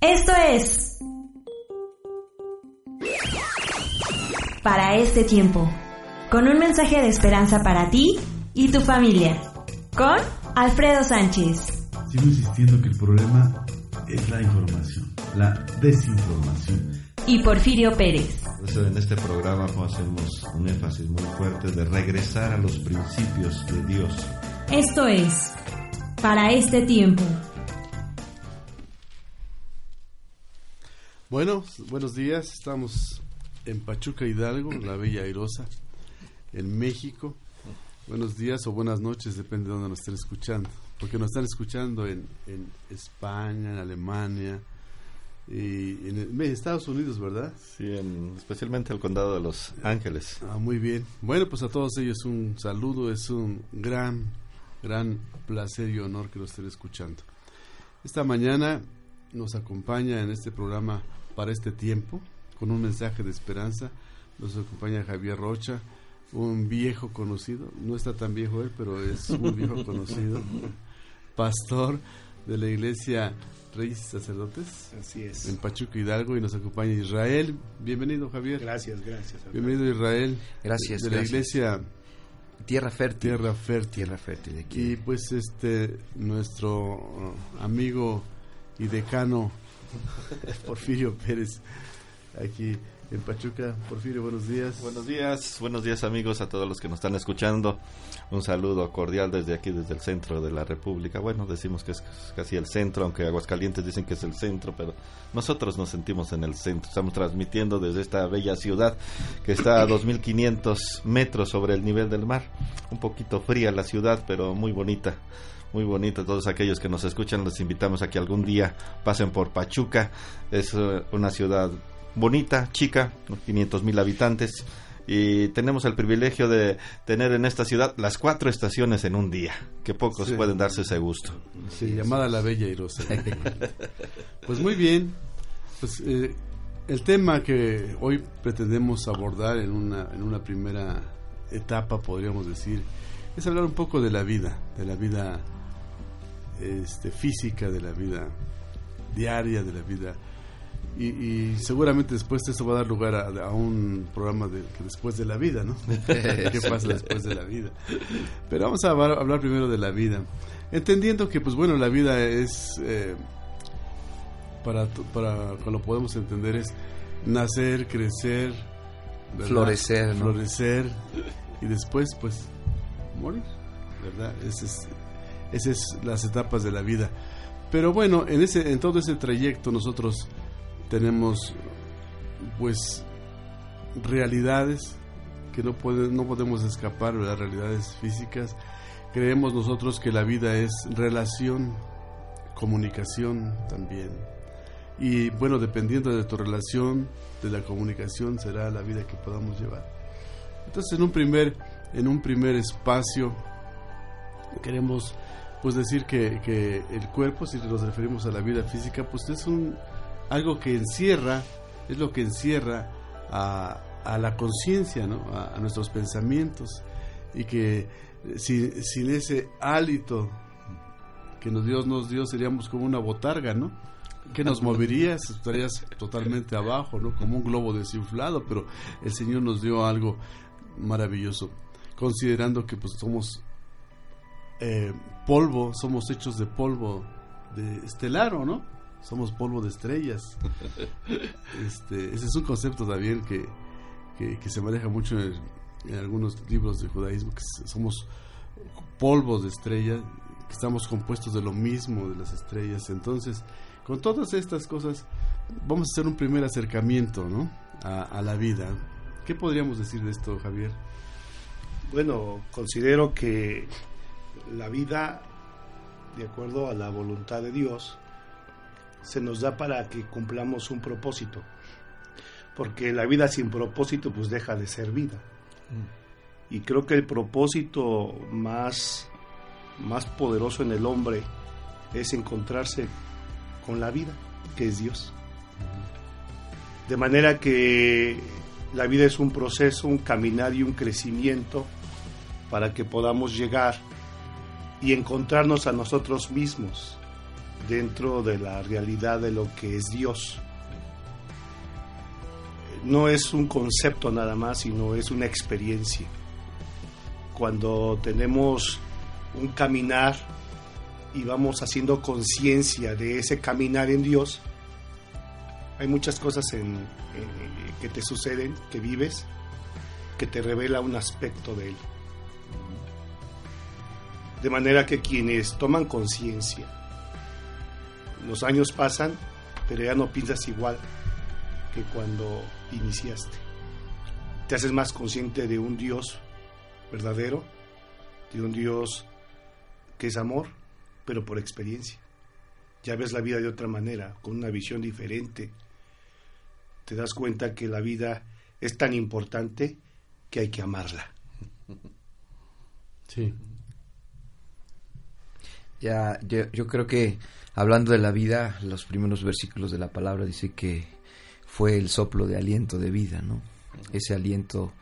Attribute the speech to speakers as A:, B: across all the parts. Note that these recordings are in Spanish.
A: Esto es... Para este tiempo, con un mensaje de esperanza para ti y tu familia, con Alfredo Sánchez.
B: Sigo insistiendo que el problema es la información, la desinformación.
A: Y Porfirio Pérez.
B: en este programa hacemos un énfasis muy fuerte de regresar a los principios de Dios.
A: Esto es, para este tiempo.
C: Bueno, buenos días. Estamos en Pachuca Hidalgo, la Bella Airosa, en México. Buenos días o buenas noches, depende de dónde nos estén escuchando. Porque nos están escuchando en, en España, en Alemania, y en, Estados Unidos, ¿verdad?
B: Sí, especialmente el condado de Los Ángeles.
C: Ah, muy bien. Bueno, pues a todos ellos un saludo, es un gran, gran placer y honor que lo estén escuchando. Esta mañana nos acompaña en este programa para este tiempo, con un mensaje de esperanza. Nos acompaña Javier Rocha, un viejo conocido, no está tan viejo él, pero es un viejo conocido, pastor de la iglesia Reyes y Sacerdotes.
D: Así es.
C: En Pachuca Hidalgo y nos acompaña Israel. Bienvenido, Javier.
D: Gracias, gracias.
C: Bienvenido, Israel.
E: Gracias.
C: De, la iglesia
E: Tierra Fértil.
C: Tierra Fértil.
E: Tierra Fértil.
C: Y pues este, nuestro uh, amigo y decano Porfirio Pérez, aquí en Pachuca. Porfirio, buenos días.
B: Buenos días, buenos días amigos a todos los que nos están escuchando. Un saludo cordial desde aquí, desde el centro de la República. Bueno, decimos que es casi el centro, aunque Aguascalientes dicen que es el centro, pero nosotros nos sentimos en el centro. Estamos transmitiendo desde esta bella ciudad que está a 2.500 metros sobre el nivel del mar. Un poquito fría la ciudad, pero muy bonita muy bonita. Todos aquellos que nos escuchan, los invitamos a que algún día pasen por Pachuca. Es eh, una ciudad bonita, chica, 500 mil habitantes. Y tenemos el privilegio de tener en esta ciudad las cuatro estaciones en un día, que pocos pueden darse ese gusto.
C: Sí, llamada La Bella y Rosa. pues muy bien, pues eh, el tema que hoy pretendemos abordar en una, en una primera etapa, podríamos decir, es hablar un poco de la vida, de la vida este, física, de la vida diaria, de la vida. Y, seguramente después eso va a dar lugar a, un programa de después de la vida, ¿no? ¿Qué pasa después de la vida? Pero vamos a hablar, primero de la vida, entendiendo que, pues bueno, la vida es, eh, para, para lo podemos entender, es nacer, crecer,
E: florecer,
C: florecer y después, pues, morir, ¿verdad? Ese es esas las etapas de la vida. Pero bueno, en, ese, en todo ese trayecto nosotros tenemos pues realidades que no, no podemos escapar, las realidades físicas. Creemos nosotros que la vida es relación, comunicación también. Y bueno, dependiendo de tu relación, de la comunicación, será la vida que podamos llevar. Entonces, en un primer, en un primer espacio, queremos pues decir que, que, el cuerpo, si nos referimos a la vida física, pues es un algo que encierra, es lo que encierra a, a la conciencia, ¿no? a, nuestros pensamientos, y que sin, sin ese hálito que nos, Dios nos dio seríamos como una botarga, ¿no? que nos moverías, estarías totalmente abajo, ¿no? Como un globo desinflado, pero el Señor nos dio algo maravilloso, considerando que pues somos eh, polvo, somos hechos de polvo de estelaro, ¿no? Somos polvo de estrellas. Este, ese es un concepto también que, que, se maneja mucho en, algunos libros de judaísmo, que somos polvos de estrellas, que estamos compuestos de lo mismo de las estrellas. Entonces, con todas estas cosas, vamos a hacer un primer acercamiento, ¿no? A, a la vida. ¿Qué podríamos decir de esto, Javier?
D: Bueno, considero que la vida, de acuerdo a la voluntad de Dios, se nos da para que cumplamos un propósito. Porque la vida sin propósito pues deja de ser vida. Mm. Y creo que el propósito más, más poderoso en el hombre es encontrarse con la vida, que es Dios. De manera que la vida es un proceso, un caminar y un crecimiento para que podamos llegar y encontrarnos a nosotros mismos dentro de la realidad de lo que es Dios. No es un concepto nada más, sino es una experiencia. Cuando tenemos un caminar y vamos haciendo conciencia de ese caminar en Dios, hay muchas cosas en, que te suceden, que vives, que te revela un aspecto de Él. De manera que quienes toman conciencia, los años pasan, pero ya no piensas igual que cuando iniciaste. Te haces más consciente de un Dios verdadero, de un Dios que es amor, pero por experiencia. Ya ves la vida de otra manera, con una visión diferente. Te das cuenta que la vida es tan importante que hay que amarla.
C: Sí.
E: Ya, yo, yo creo que hablando de la vida, los primeros versículos de la palabra dice que fue el soplo de aliento de vida, ¿no? Ese aliento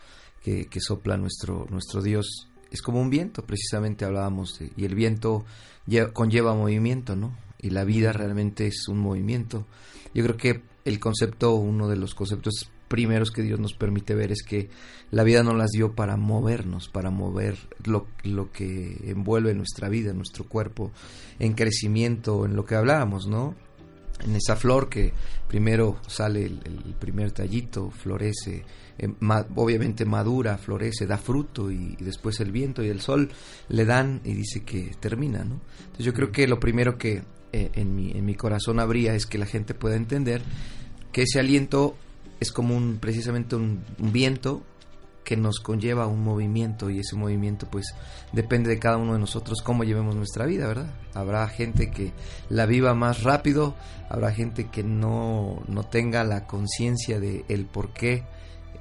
E: que, que sopla nuestro, nuestro Dios es como un viento, precisamente hablábamos, de, y el viento lle- conlleva movimiento, ¿no? Y la vida realmente es un movimiento. Yo creo que el concepto, uno de los conceptos primeros que Dios nos permite ver es que la vida nos las dio para movernos, para mover lo, lo que envuelve nuestra vida, nuestro cuerpo, en crecimiento, en lo que hablábamos, ¿no? En esa flor que primero sale el, primer tallito, florece, eh, obviamente madura, florece, da fruto y, y después el viento y el sol le dan y dice que termina, ¿no? Entonces yo creo que lo primero que eh, en, mi, en mi corazón habría es que la gente pueda entender que ese aliento es como un precisamente un, un viento que nos conlleva un movimiento y ese movimiento pues depende de cada uno de nosotros cómo llevemos nuestra vida, ¿verdad? Habrá gente que la viva más rápido, habrá gente que no, no tenga la conciencia de el por qué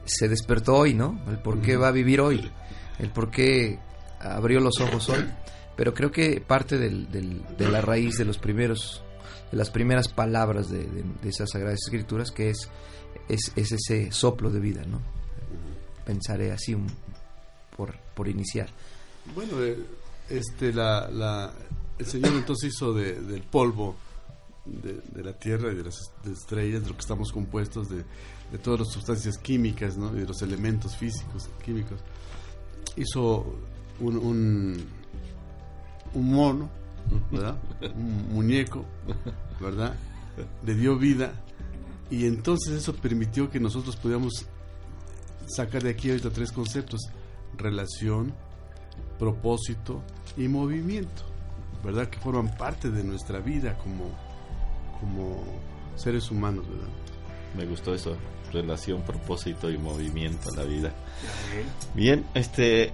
E: se despertó hoy, ¿no? El por qué va a vivir hoy, el por qué abrió los ojos hoy. Pero creo que parte del, del- de la raíz de los primeros, de las primeras palabras de, de- de esas sagradas escrituras, que es, es, es ese soplo de vida, ¿no? Pensaré así un- por, por iniciar.
C: Bueno, eh, este, la, la, el Señor entonces hizo de- del polvo de, de la tierra y de las de estrellas, de lo que estamos compuestos, de, de todas las sustancias químicas ¿no? y de los elementos físicos, químicos. Hizo un, un, un mono, ¿verdad? un muñeco, ¿verdad? Le dio vida y entonces eso permitió que nosotros pudiéramos sacar de aquí ahorita tres conceptos: relación, propósito y movimiento, ¿verdad? Que forman parte de nuestra vida como, como seres humanos, ¿verdad?
B: Me gustó eso, relación, propósito y movimiento a la vida. Bien, este,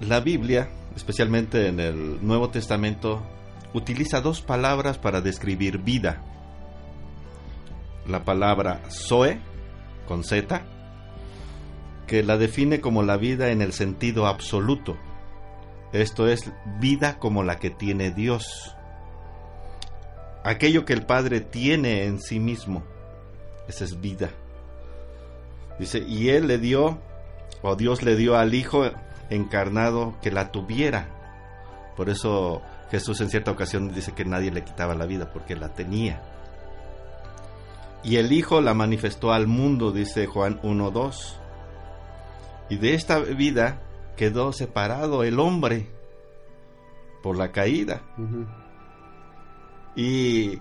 B: la Biblia, especialmente en el Nuevo Testamento, utiliza dos palabras para describir vida. La palabra Zoe, con Z, que la define como la vida en el sentido absoluto. Esto es vida como la que tiene Dios. Aquello que el Padre tiene en sí mismo. Esa es vida. Dice, y Él le dio, o Dios le dio al Hijo encarnado que la tuviera. Por eso Jesús en cierta ocasión dice que nadie le quitaba la vida porque la tenía. Y el Hijo la manifestó al mundo, dice Juan 1.2. Y de esta vida quedó separado el hombre por la caída. Y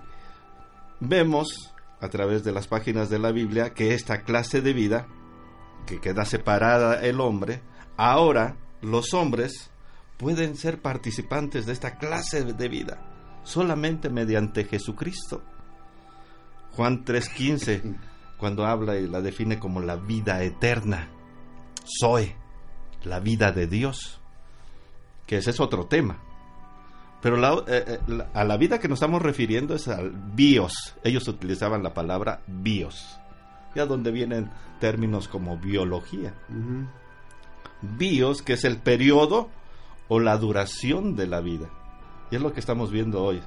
B: vemos a través de las páginas de la Biblia que esta clase de vida, que queda separada el hombre, ahora los hombres pueden ser participantes de esta clase de vida solamente mediante Jesucristo. Juan 3:15, cuando habla y la define como la vida eterna, Zoe, la vida de Dios, que ese es otro tema. Pero la, eh, eh, la- a la vida que nos estamos refiriendo es al bios. Ellos utilizaban la palabra bios, ya donde vienen términos como biología. Bios, que es el periodo o la duración de la vida. Y es lo que estamos viendo hoy.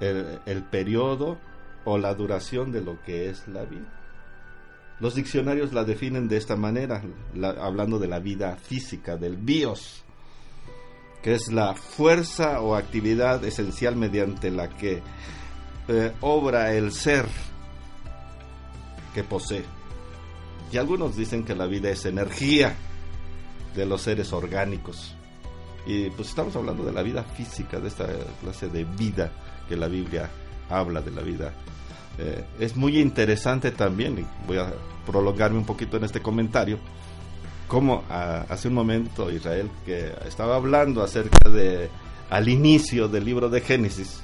B: El, el periodo o la duración de lo que es la vida. Los diccionarios la definen de esta manera, la- hablando de la vida física, del bios, que es la fuerza o actividad esencial mediante la que eh, obra el ser que posee. Y algunos dicen que la vida es energía de los seres orgánicos. Y pues estamos hablando de la vida física, de esta clase de vida que la Biblia habla de la vida. Eh, es muy interesante también, y voy a prolongarme un poquito en este comentario, como hace un momento Israel que estaba hablando acerca de al inicio del libro de Génesis,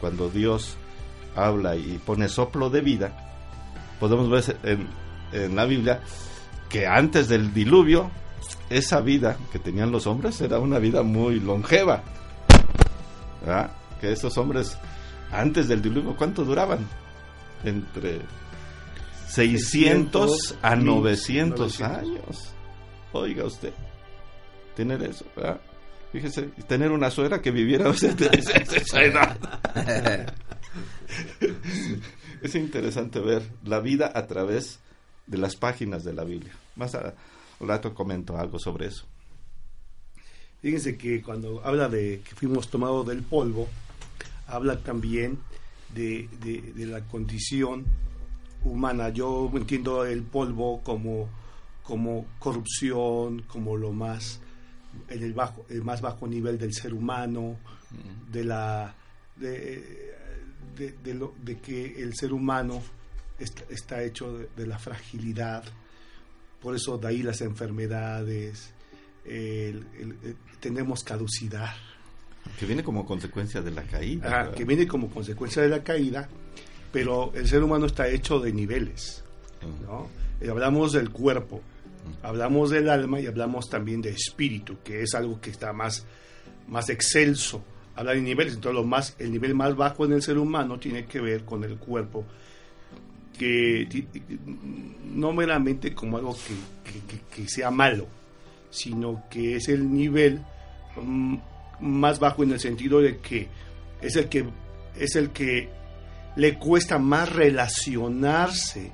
B: cuando Dios habla y pone soplo de vida, podemos ver en la Biblia que antes del diluvio esa vida que tenían los hombres era una vida muy longeva. Que esos hombres antes del diluvio, ¿cuánto duraban? Entre 600 a 900 años. Oiga usted, tener eso, ¿verdad? Fíjese, tener una suegra que viviera esa edad. es interesante ver la vida a través de las páginas de la Biblia. Más a, un rato comento algo sobre eso.
D: Fíjense que cuando habla de que fuimos tomados del polvo, habla también de, de, la condición humana. Yo entiendo el polvo como, como corrupción, como lo más en el bajo, el más bajo nivel del ser humano, de la de, de, lo, de que el ser humano está, hecho de, la fragilidad, por eso de ahí las enfermedades, tenemos caducidad.
B: Que viene como consecuencia de la caída.
D: que viene como consecuencia de la caída, pero el ser humano está hecho de niveles. ¿no? Eh, hablamos del cuerpo, hablamos del alma y hablamos también de espíritu, que es algo que está más, más excelso. Hablar de niveles, entonces lo más, el nivel más bajo en el ser humano tiene que ver con el cuerpo que no meramente como algo que, sea malo, sino que es el nivel mm, más bajo en el sentido de que es el que es el que le cuesta más relacionarse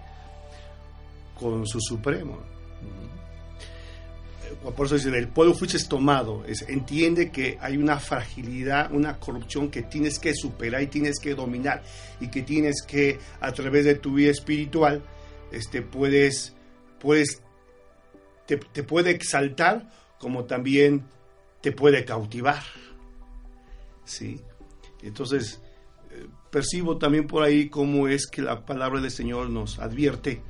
D: con su supremo. Por eso dice, el pueblo fuiste tomado, es, entiende que hay una fragilidad, una corrupción que tienes que superar y tienes que dominar y que tienes que, a través de tu vida espiritual, este, puedes, puedes te, puede exaltar como también te puede cautivar. ¿Sí? Entonces, eh, percibo también por ahí cómo es que la palabra del Señor nos advierte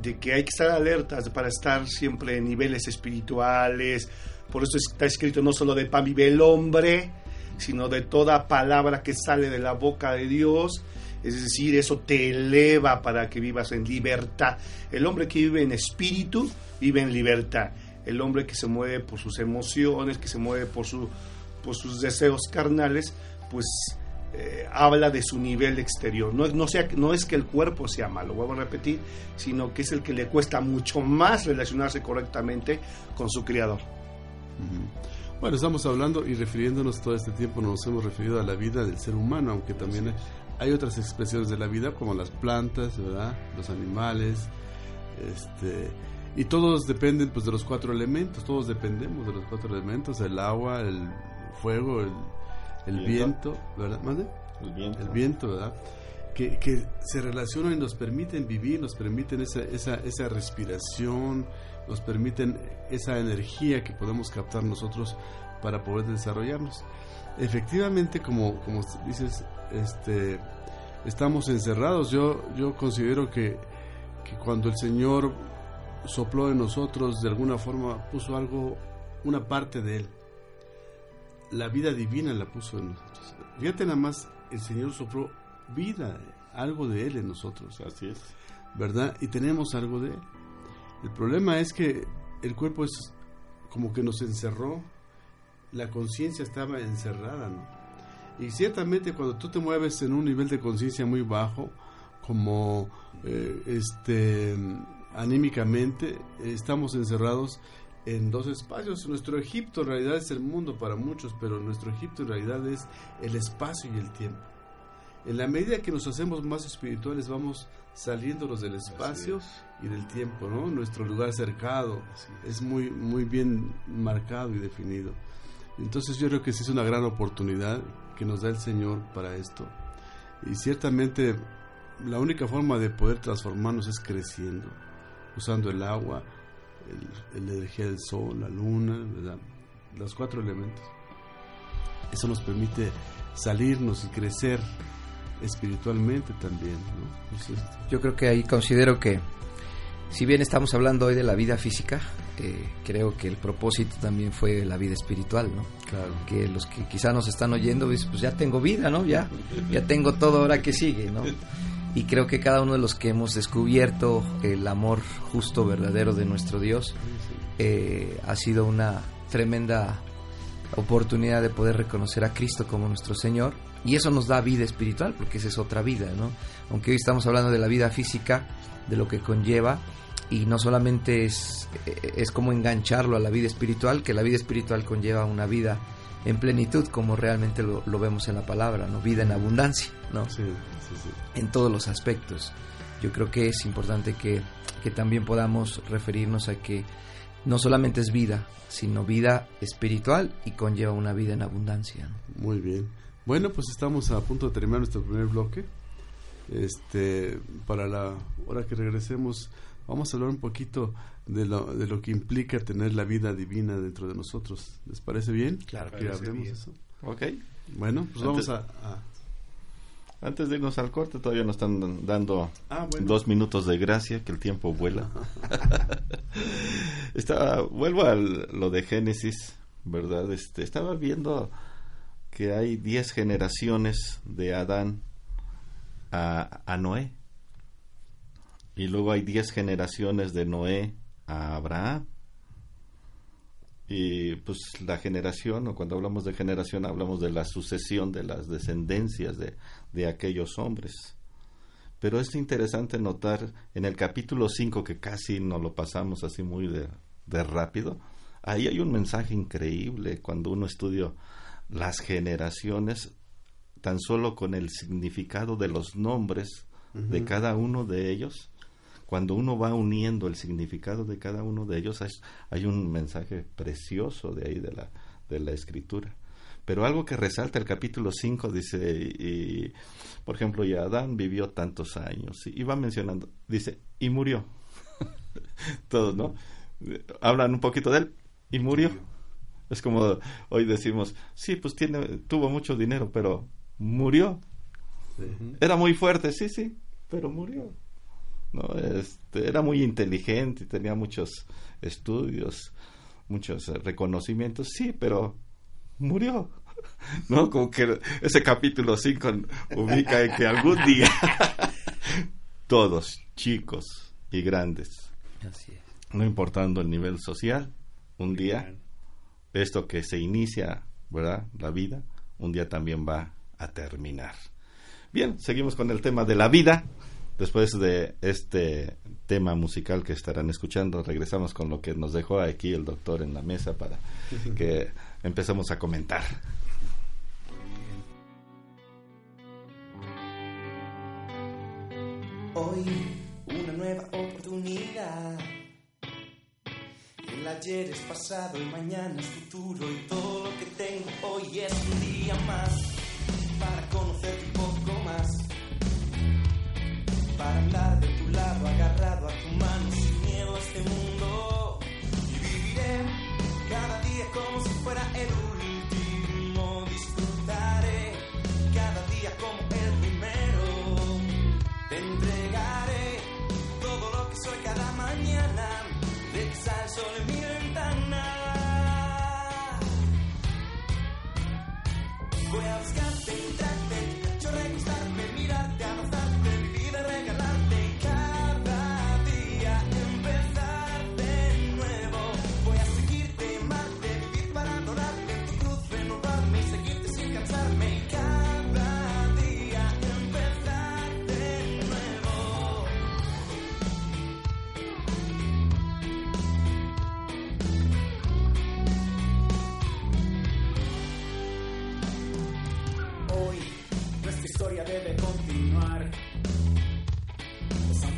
D: de que hay que estar alertas para estar siempre en niveles espirituales. Por eso está escrito no solo de pan vive el hombre, sino de toda palabra que sale de la boca de Dios. Es decir, eso te eleva para que vivas en libertad. El hombre que vive en espíritu vive en libertad. El hombre que se mueve por sus emociones, que se mueve por, su, por sus deseos carnales, pues eh, habla de su nivel exterior. No, no, sea, no es que el cuerpo sea malo, vuelvo a repetir, sino que es el que le cuesta mucho más relacionarse correctamente con su creador.
C: Bueno, estamos hablando y refiriéndonos todo este tiempo, nos hemos referido a la vida del ser humano, aunque también hay otras expresiones de la vida como las plantas, ¿verdad? Los animales, este, y todos dependen pues de los cuatro elementos, todos dependemos de los cuatro elementos, el agua, el fuego, el el viento, ¿verdad?
B: El viento.
C: El viento, ¿verdad? Que, que, se relacionan y nos permiten vivir, nos permiten esa, esa, esa respiración, nos permiten esa energía que podemos captar nosotros para poder desarrollarnos. Efectivamente, como, como dices, este, estamos encerrados. Yo, yo considero que, que cuando el Señor sopló en nosotros, de alguna forma puso algo, una parte de Él la vida divina la puso en nosotros. Fíjate nada más, el Señor sopló vida, algo de Él en nosotros.
B: Así es.
C: ¿Verdad? Y tenemos algo de Él. El problema es que el cuerpo es como que nos encerró, la conciencia estaba encerrada, ¿no? Y ciertamente cuando tú te mueves en un nivel de conciencia muy bajo, como eh, este anímicamente, estamos encerrados en dos espacios. Nuestro Egipto en realidad es el mundo para muchos, pero nuestro Egipto en realidad es el espacio y el tiempo. En la medida que nos hacemos más espirituales vamos saliéndonos del espacio y del tiempo, ¿no? Nuestro lugar cercado es muy muy bien marcado y definido. Entonces yo creo que sí es una gran oportunidad que nos da el Señor para esto. Y ciertamente la única forma de poder transformarnos es creciendo, usando el agua, el, la energía del sol, la luna, los cuatro elementos. Eso nos permite salirnos y crecer espiritualmente también.
E: Yo creo que ahí considero que, si bien estamos hablando hoy de la vida física, eh, creo que el propósito también fue la vida espiritual, ¿no?
C: Claro.
E: Que los que quizá nos están oyendo, pues, pues ya tengo vida, ¿no? Ya, ya tengo todo ahora que sigue, ¿no? Y creo que cada uno de los que hemos descubierto el amor justo, verdadero de nuestro Dios, eh, ha sido una tremenda oportunidad de poder reconocer a Cristo como nuestro Señor y eso nos da vida espiritual porque esa es otra vida, ¿no? Aunque hoy estamos hablando de la vida física, de lo que conlleva y no solamente es, es como engancharlo a la vida espiritual, que la vida espiritual conlleva una vida en plenitud como realmente lo, vemos en la palabra, ¿no? Vida en abundancia, ¿no?
C: Sí, sí, sí.
E: En todos los aspectos. Yo creo que es importante que, que también podamos referirnos a que no solamente es vida, sino vida espiritual y conlleva una vida en abundancia.
C: Muy bien. Bueno, pues estamos a punto de terminar nuestro primer bloque. Este, para la hora que regresemos, vamos a hablar un poquito de lo, de lo que implica tener la vida divina dentro de nosotros. ¿Les parece bien?
E: Claro,
C: que hablemos eso.
B: Ok.
C: Bueno, pues vamos a,
B: Antes de irnos al corte, todavía nos están dando
C: ah,
B: dos minutos de gracia, que el tiempo vuela. estaba, vuelvo a lo de Génesis, ¿verdad? Este, estaba viendo que hay diez generaciones de Adán a, a Noé. Y luego hay diez generaciones de Noé a Abraham. Y pues la generación, o cuando hablamos de generación, hablamos de la sucesión de las descendencias de, de aquellos hombres. Pero es interesante notar en el capítulo 5, que casi nos lo pasamos así muy de, de rápido, ahí hay un mensaje increíble cuando uno estudia las generaciones tan solo con el significado de los nombres de cada uno de ellos, cuando uno va uniendo el significado de cada uno de ellos, hay, hay, un mensaje precioso de ahí de la, de la escritura. Pero algo que resalta el capítulo 5 dice, y, por ejemplo, y Adán vivió tantos años, y va mencionando, dice, y murió. Todos, ¿no? Hablan un poquito de él, y murió. Es como hoy decimos, sí, pues tiene, tuvo mucho dinero, pero murió. Era muy fuerte, sí, sí, pero murió. ¿No? Este, era muy inteligente y tenía muchos estudios, muchos eh, reconocimientos, sí, pero murió. ¿No? Como que ese capítulo 5 ubica en que algún día todos, chicos y grandes, no importando el nivel social, un día esto que se inicia, ¿verdad? La vida, un día también va a terminar. Bien, seguimos con el tema de la vida. Después de este tema musical que estarán escuchando, regresamos con lo que nos dejó aquí el doctor en la mesa para que empecemos a comentar.
F: Hoy una nueva oportunidad el ayer es pasado, y mañana es futuro y todo lo que tengo hoy es un día más para poco más. Para andar de tu lado, agarrado a tu mano, sin miedo a este mundo. Y viviré cada día como si fuera el último. Disfrutaré cada día como el primero. Te entregaré todo lo que soy cada mañana. De que sale el sol en mi ventana. Voy a buscarte, entrarte,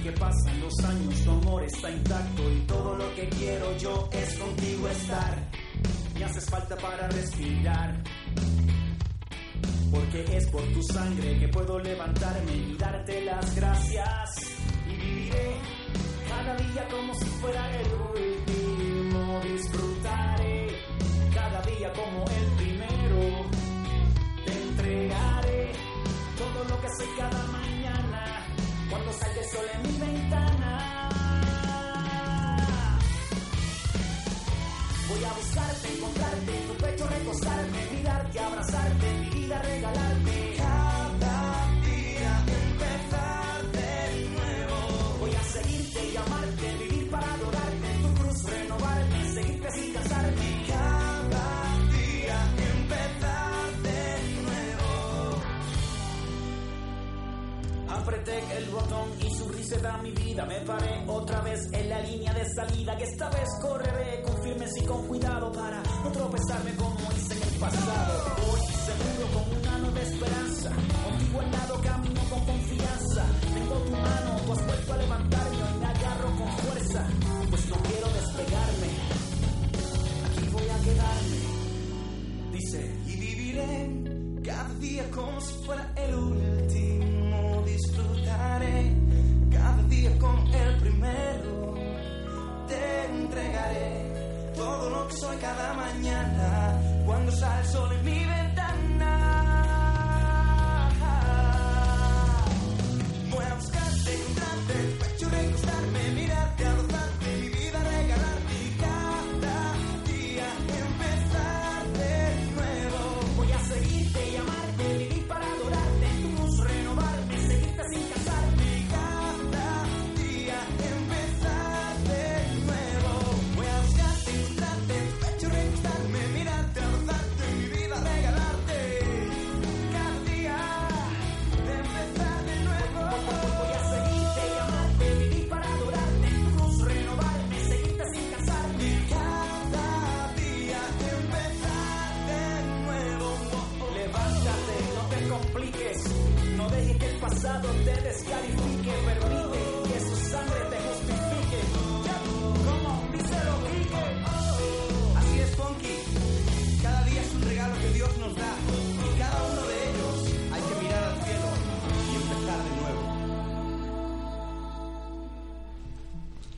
F: Aunque pasan los años, tu amor está intacto y todo lo que quiero yo es contigo estar. Me haces falta para respirar. porque es por tu sangre que puedo levantarme y darte las gracias. Y viviré cada día como si fuera el último. Disfrutaré cada día como el primero. Te entregaré todo lo que soy cada mañana cuando salga sol en mi ventana. Voy a buscarte, encontrarte, en tu pecho recostarme, mirarte, abrazarte, mi vida regalarte. El botón y su risa da mi vida. Me paré otra vez en la línea de salida. Que esta vez correré con firmes y con cuidado para no tropezarme como hice en el pasado. Voy seguro con una nueva esperanza. Contigo al lado camino con confianza. Tengo tu mano, tú has vuelto a levantarme. Hoy me agarro con fuerza, pues no quiero despegarme. Aquí voy a quedarme. Dice, y viviré cada día como si fuera el último.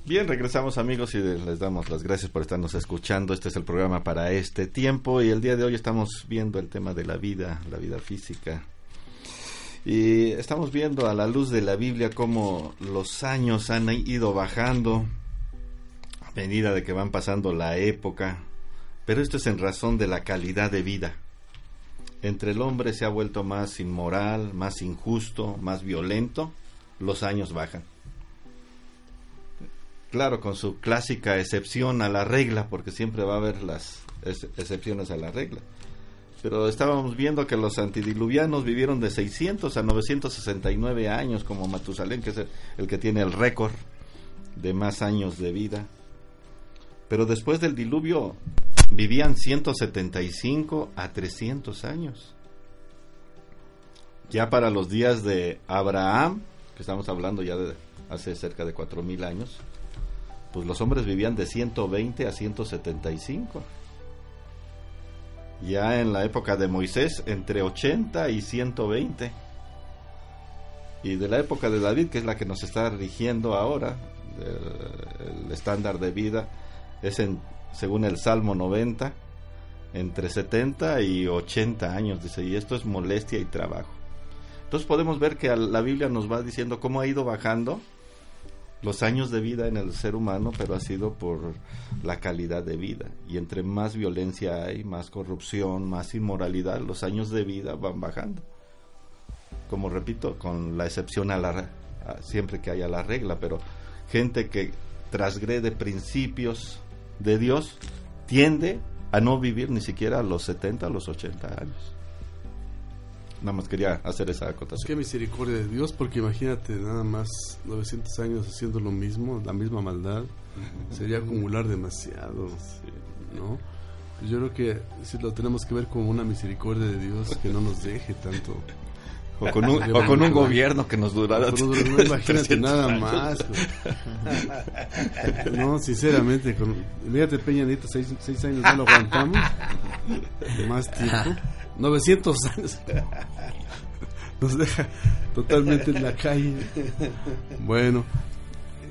B: Bien, regresamos amigos y les damos las gracias por estarnos escuchando. Este es el programa para este tiempo y el día de hoy estamos viendo el tema de la vida, la vida física. Y estamos viendo a la luz de la Biblia cómo los años han ido bajando a medida de que van pasando la época. Pero esto es en razón de la calidad de vida. Entre el hombre se ha vuelto más inmoral, más injusto, más violento. Los años bajan. Claro, con su clásica excepción a la regla, porque siempre va a haber las ex- excepciones a la regla. Pero estábamos viendo que los antidiluvianos vivieron de 600 a 969 años, como Matusalén, que es el, el que tiene el récord de más años de vida. Pero después del diluvio vivían 175 a 300 años. Ya para los días de Abraham, que estamos hablando ya de hace cerca de 4000 años, pues los hombres vivían de 120 a 175. Ya en la época de Moisés, entre 80 y 120. Y de la época de David, que es la que nos está rigiendo ahora, el, estándar de vida, es en, según el Salmo 90, entre 70 y 80 años, dice, y esto es molestia y trabajo. Entonces podemos ver que la Biblia nos va diciendo cómo ha ido bajando los años de vida en el ser humano, pero ha sido por la calidad de vida. Y entre más violencia hay, más corrupción, más inmoralidad, los años de vida van bajando. Como repito, con la excepción a la siempre que haya la regla, pero gente que transgrede principios de Dios tiende a no vivir ni siquiera a los 70, a los 80 años. Nada más quería hacer esa
C: Qué
B: acotación.
C: misericordia de Dios, porque imagínate nada más 900 años haciendo lo mismo, la misma maldad, sería acumular demasiado, ¿no? Yo creo que sí lo tenemos que ver como una misericordia de Dios que no nos deje tanto.
B: O con un, o con un gobierno que nos durara.
C: Pero no, no, imagínate
B: 300
C: nada
B: años.
C: más. No, sinceramente, con, fíjate Peña Nieto, seis, seis años no lo aguantamos. Más tiempo. 900 años. Nos deja totalmente en la calle. Bueno,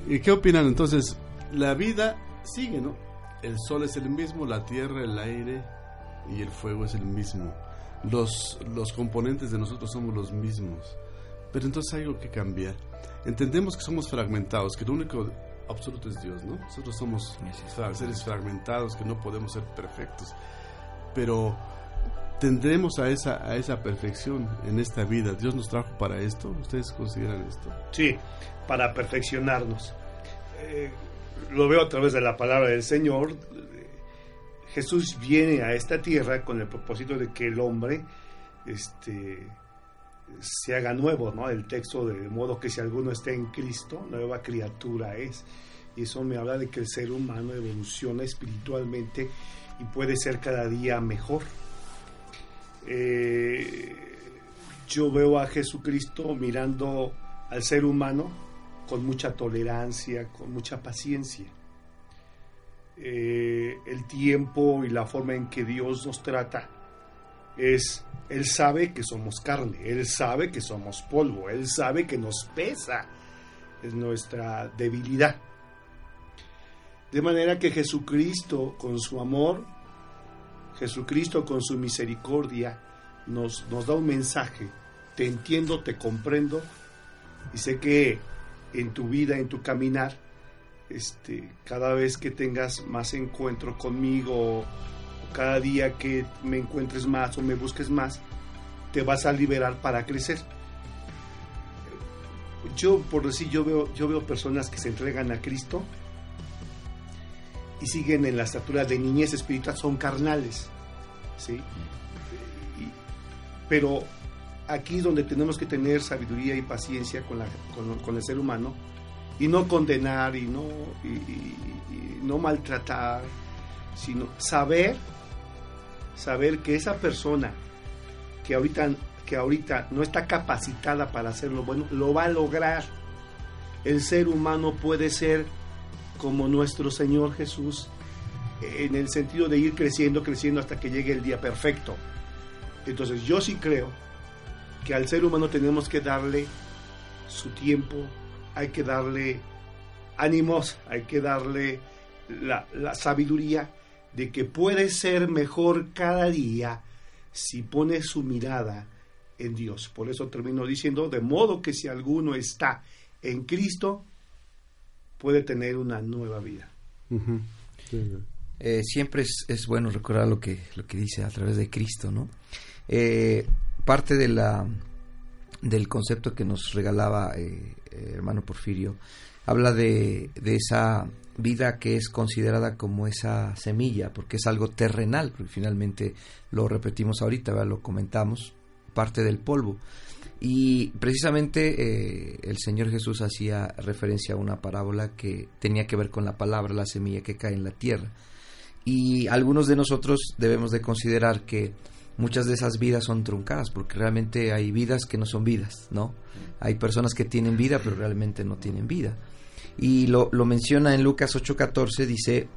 C: ¿y qué opinan entonces? La vida sigue, ¿no? El sol es el mismo, la tierra, el aire y el fuego es el mismo. Los, los componentes de nosotros somos los mismos. Pero entonces hay algo que cambiar. Entendemos que somos fragmentados, que lo único absoluto es Dios, ¿no? Nosotros somos seres fragmentados, que no podemos ser perfectos. Pero tendremos a esa, a esa perfección en esta vida. Dios nos trajo para esto. ¿Ustedes consideran esto?
D: Sí, para perfeccionarnos. Eh, lo veo a través de la palabra del Señor. Jesús viene a esta tierra con el propósito de que el hombre este, se haga nuevo, ¿no? El texto de modo que si alguno está en Cristo, nueva criatura es. Y eso me habla de que el ser humano evoluciona espiritualmente y puede ser cada día mejor. Eh, yo veo a Jesucristo mirando al ser humano con mucha tolerancia, con mucha paciencia. Eh, el tiempo y la forma en que Dios nos trata es, Él sabe que somos carne, Él sabe que somos polvo, Él sabe que nos pesa, es nuestra debilidad. De manera que Jesucristo con su amor, Jesucristo con su misericordia, nos, nos da un mensaje. Te entiendo, te comprendo y sé que en tu vida, en tu caminar, este, cada vez que tengas más encuentro conmigo, cada día que me encuentres más o me busques más, te vas a liberar para crecer. Yo, por decir, yo veo, yo veo personas que se entregan a Cristo y siguen en la estatura de niñez espiritual, son carnales, ¿sí? Pero aquí es donde tenemos que tener sabiduría y paciencia con, la- con- el ser humano y no condenar y no, y- no maltratar, sino saber, saber que esa persona que ahorita, que ahorita no está capacitada para hacerlo bueno, lo va a lograr. El ser humano puede ser como nuestro Señor Jesús en el sentido de ir creciendo, creciendo hasta que llegue el día perfecto. Entonces yo sí creo que al ser humano tenemos que darle su tiempo, hay que darle ánimos, hay que darle la, la sabiduría de que puede ser mejor cada día si pone su mirada en Dios. Por eso termino diciendo, de modo que si alguno está en Cristo, puede tener una nueva vida.
C: Sí,
E: Eh, siempre es, es bueno recordar lo que, lo que dice a través de Cristo, ¿no? Eh, parte de la, del concepto que nos regalaba eh, eh, hermano Porfirio habla de, de esa vida que es considerada como esa semilla, porque es algo terrenal, porque finalmente lo repetimos ahorita, ¿verdad? lo comentamos, parte del polvo. Y precisamente eh, el Señor Jesús hacía referencia a una parábola que tenía que ver con la palabra, la semilla que cae en la tierra. Y algunos de nosotros debemos de considerar que muchas de esas vidas son truncadas, porque realmente hay vidas que no son vidas, ¿no? Hay personas que tienen vida, pero realmente no tienen vida. Y lo, lo menciona en Lucas 8:14, dice,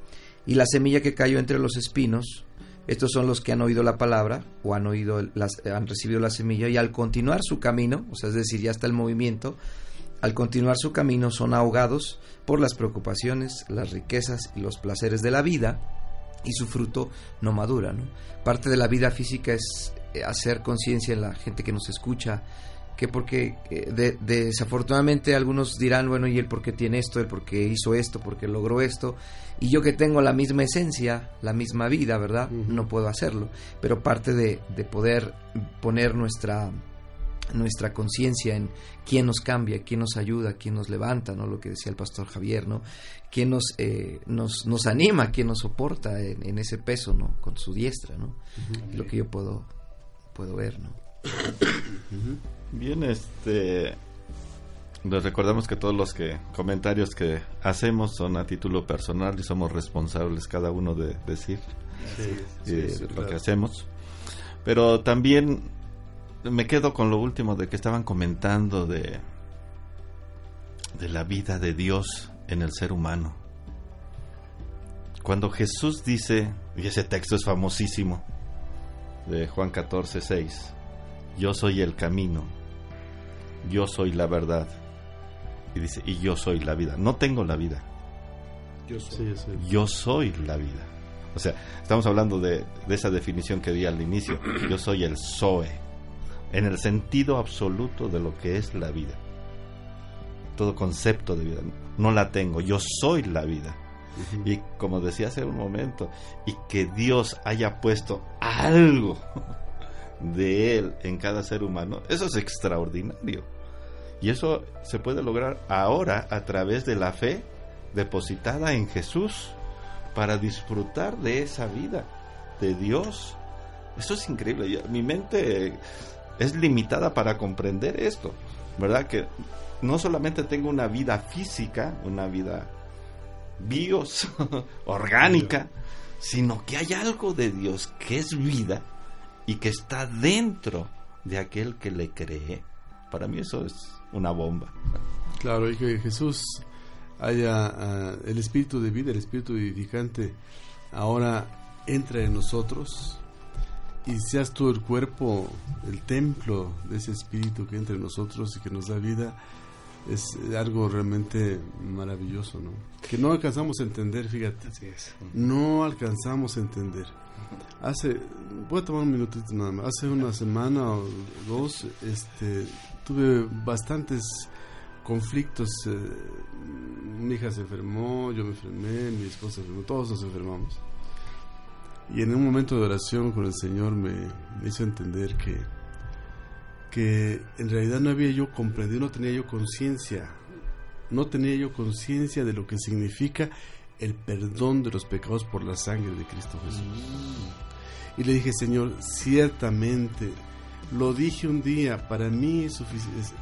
E: y la semilla que cayó entre los espinos, estos son los que han oído la palabra o han oído las, han recibido la semilla y al continuar su camino, o sea, es decir, ya está el movimiento, al continuar su camino son ahogados por las preocupaciones, las riquezas y los placeres de la vida y su fruto no madura. Parte de la vida física es eh, hacer conciencia en la gente que nos escucha, que porque eh, de- desafortunadamente algunos dirán, bueno, ¿y él por qué tiene esto? ¿Él por qué hizo esto? ¿Por qué logró esto? Y yo que tengo la misma esencia, la misma vida, ¿verdad? No puedo hacerlo. Pero parte de, de poder poner nuestra nuestra conciencia en quién nos cambia, quién nos ayuda, quién nos levanta, ¿no? Lo que decía el pastor Javier, ¿no? Quién nos, eh, nos, nos anima, quién nos soporta en, en ese peso, ¿no? Con su diestra, ¿no? Lo que yo puedo, puedo ver, ¿no?
B: Bien, este. Les recordamos que todos los que comentarios que hacemos son a título personal y somos responsables cada uno de decir eh,
C: sí,
B: lo
C: claro.
B: que hacemos. Pero también me quedo con lo último de que estaban comentando de de la vida de Dios en el ser humano. Cuando Jesús dice, y ese texto es famosísimo, de Juan 14, 6. Yo soy el camino, yo soy la verdad. Y dice, y yo soy la vida. No tengo la vida,
D: Yo soy.
C: Sí, sí.
B: yo soy la vida. O sea, estamos hablando de, de esa definición que di al inicio. Yo soy el Zoe, en el sentido absoluto de lo que es la vida. Todo concepto de vida. No la tengo, yo soy la vida. Y como decía hace un momento, y que Dios haya puesto algo de Él en cada ser humano, eso es extraordinario. Y eso se puede lograr ahora a través de la fe depositada en Jesús para disfrutar de esa vida de Dios. Eso es increíble. Yo- mi mente es limitada para comprender esto, ¿verdad? Que no solamente tengo una vida física, una vida bios, orgánica, sino que hay algo de Dios que es vida y que está dentro de aquel que le cree. Para mí eso es una bomba.
C: Claro, y que Jesús haya ah, el espíritu de vida, el espíritu vivificante, ahora entra en nosotros y seas tú el cuerpo, el templo de ese espíritu que entra en nosotros y que nos da vida, es algo realmente maravilloso, ¿no? Que no alcanzamos a entender, fíjate.
D: Así es.
C: No alcanzamos a entender. Hace, voy a tomar un minutito nada más. Hace una semana o dos, este, tuve bastantes conflictos. eh, mi hija se enfermó, yo me enfermé, mi esposa se enfermó, todos nos enfermamos. Y en un momento de oración con el Señor me, me hizo entender que, que en realidad no había yo comprendido, no tenía yo conciencia, no tenía yo conciencia de lo que significa el perdón de los pecados por la sangre de Cristo Jesús. Y le dije, Señor, ciertamente, lo dije un día, para mí es sufici- es, eh,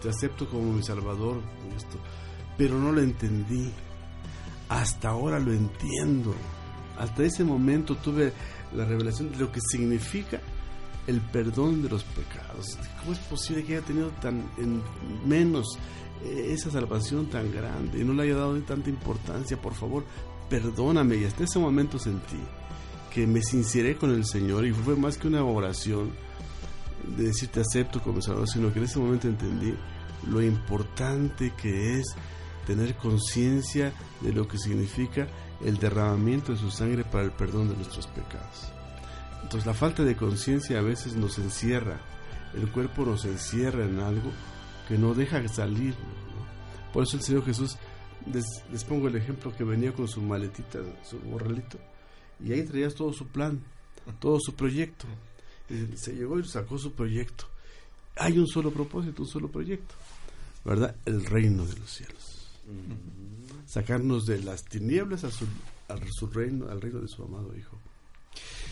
C: te acepto como mi Salvador, esto, pero no lo entendí. Hasta ahora lo entiendo. Hasta ese momento tuve la revelación de lo que significa el perdón de los pecados. ¿Cómo es posible que haya tenido tan en menos eh, esa salvación tan grande y no le haya dado tanta importancia? Por favor, perdóname. Y hasta ese momento sentí que me sinceré con el Señor y fue más que una oración de decir te acepto como Salvador, sino que en ese momento entendí lo importante que es tener conciencia de lo que significa el derramamiento de su sangre para el perdón de nuestros pecados. Entonces la falta de conciencia a veces nos encierra, el cuerpo nos encierra en algo que no deja salir. ¿no? Por eso el Señor Jesús, les, les pongo el ejemplo que venía con su maletita, su borralito, y ahí traías todo su plan, todo su proyecto. Y se llegó y sacó su proyecto. Hay un solo propósito, un solo proyecto, ¿verdad? El reino de los cielos. Sacarnos de las tinieblas a su, a su reino, al reino de su amado Hijo.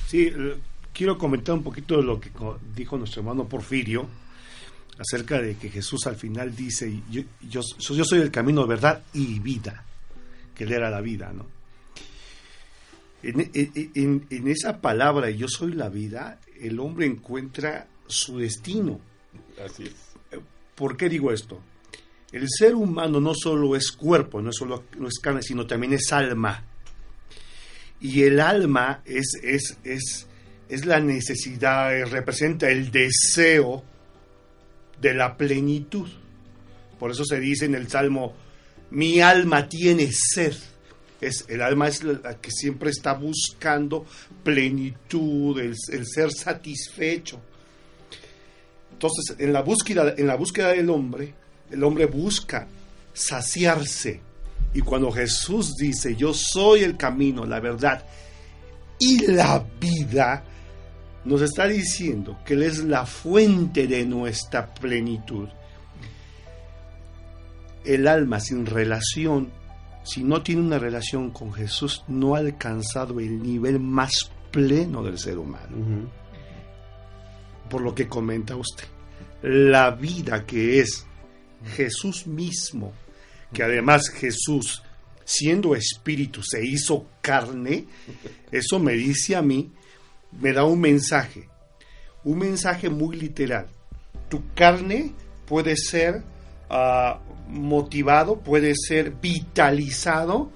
D: Sí, eh, quiero comentar un poquito de lo que dijo nuestro hermano Porfirio acerca de que Jesús al final dice, yo, yo, yo soy el camino, verdad y vida, que él era la vida, ¿no? En, en- en- en esa palabra, yo soy la vida, el hombre encuentra su destino.
B: Así es.
D: ¿Por qué digo esto? El ser humano no solo es cuerpo, no, solo, no es carne, sino también es alma. Y el alma es, es, es, es la necesidad, eh, representa el deseo de la plenitud. Por eso se dice en el Salmo, mi alma tiene sed. Es, el alma es la, que siempre está buscando plenitud, el, el ser satisfecho. Entonces, en la búsqueda, en la búsqueda del hombre, el hombre busca saciarse. Y cuando Jesús dice, yo soy el camino, la verdad y la vida, nos está diciendo que Él es la fuente de nuestra plenitud. El alma sin relación, si no tiene una relación con Jesús, no ha alcanzado el nivel más pleno del ser humano por lo que comenta usted. La vida que es Jesús mismo, que además Jesús, siendo espíritu, se hizo carne, eso me dice a mí, me da un mensaje, un mensaje muy literal. Tu carne puede ser ah, motivado, puede ser vitalizado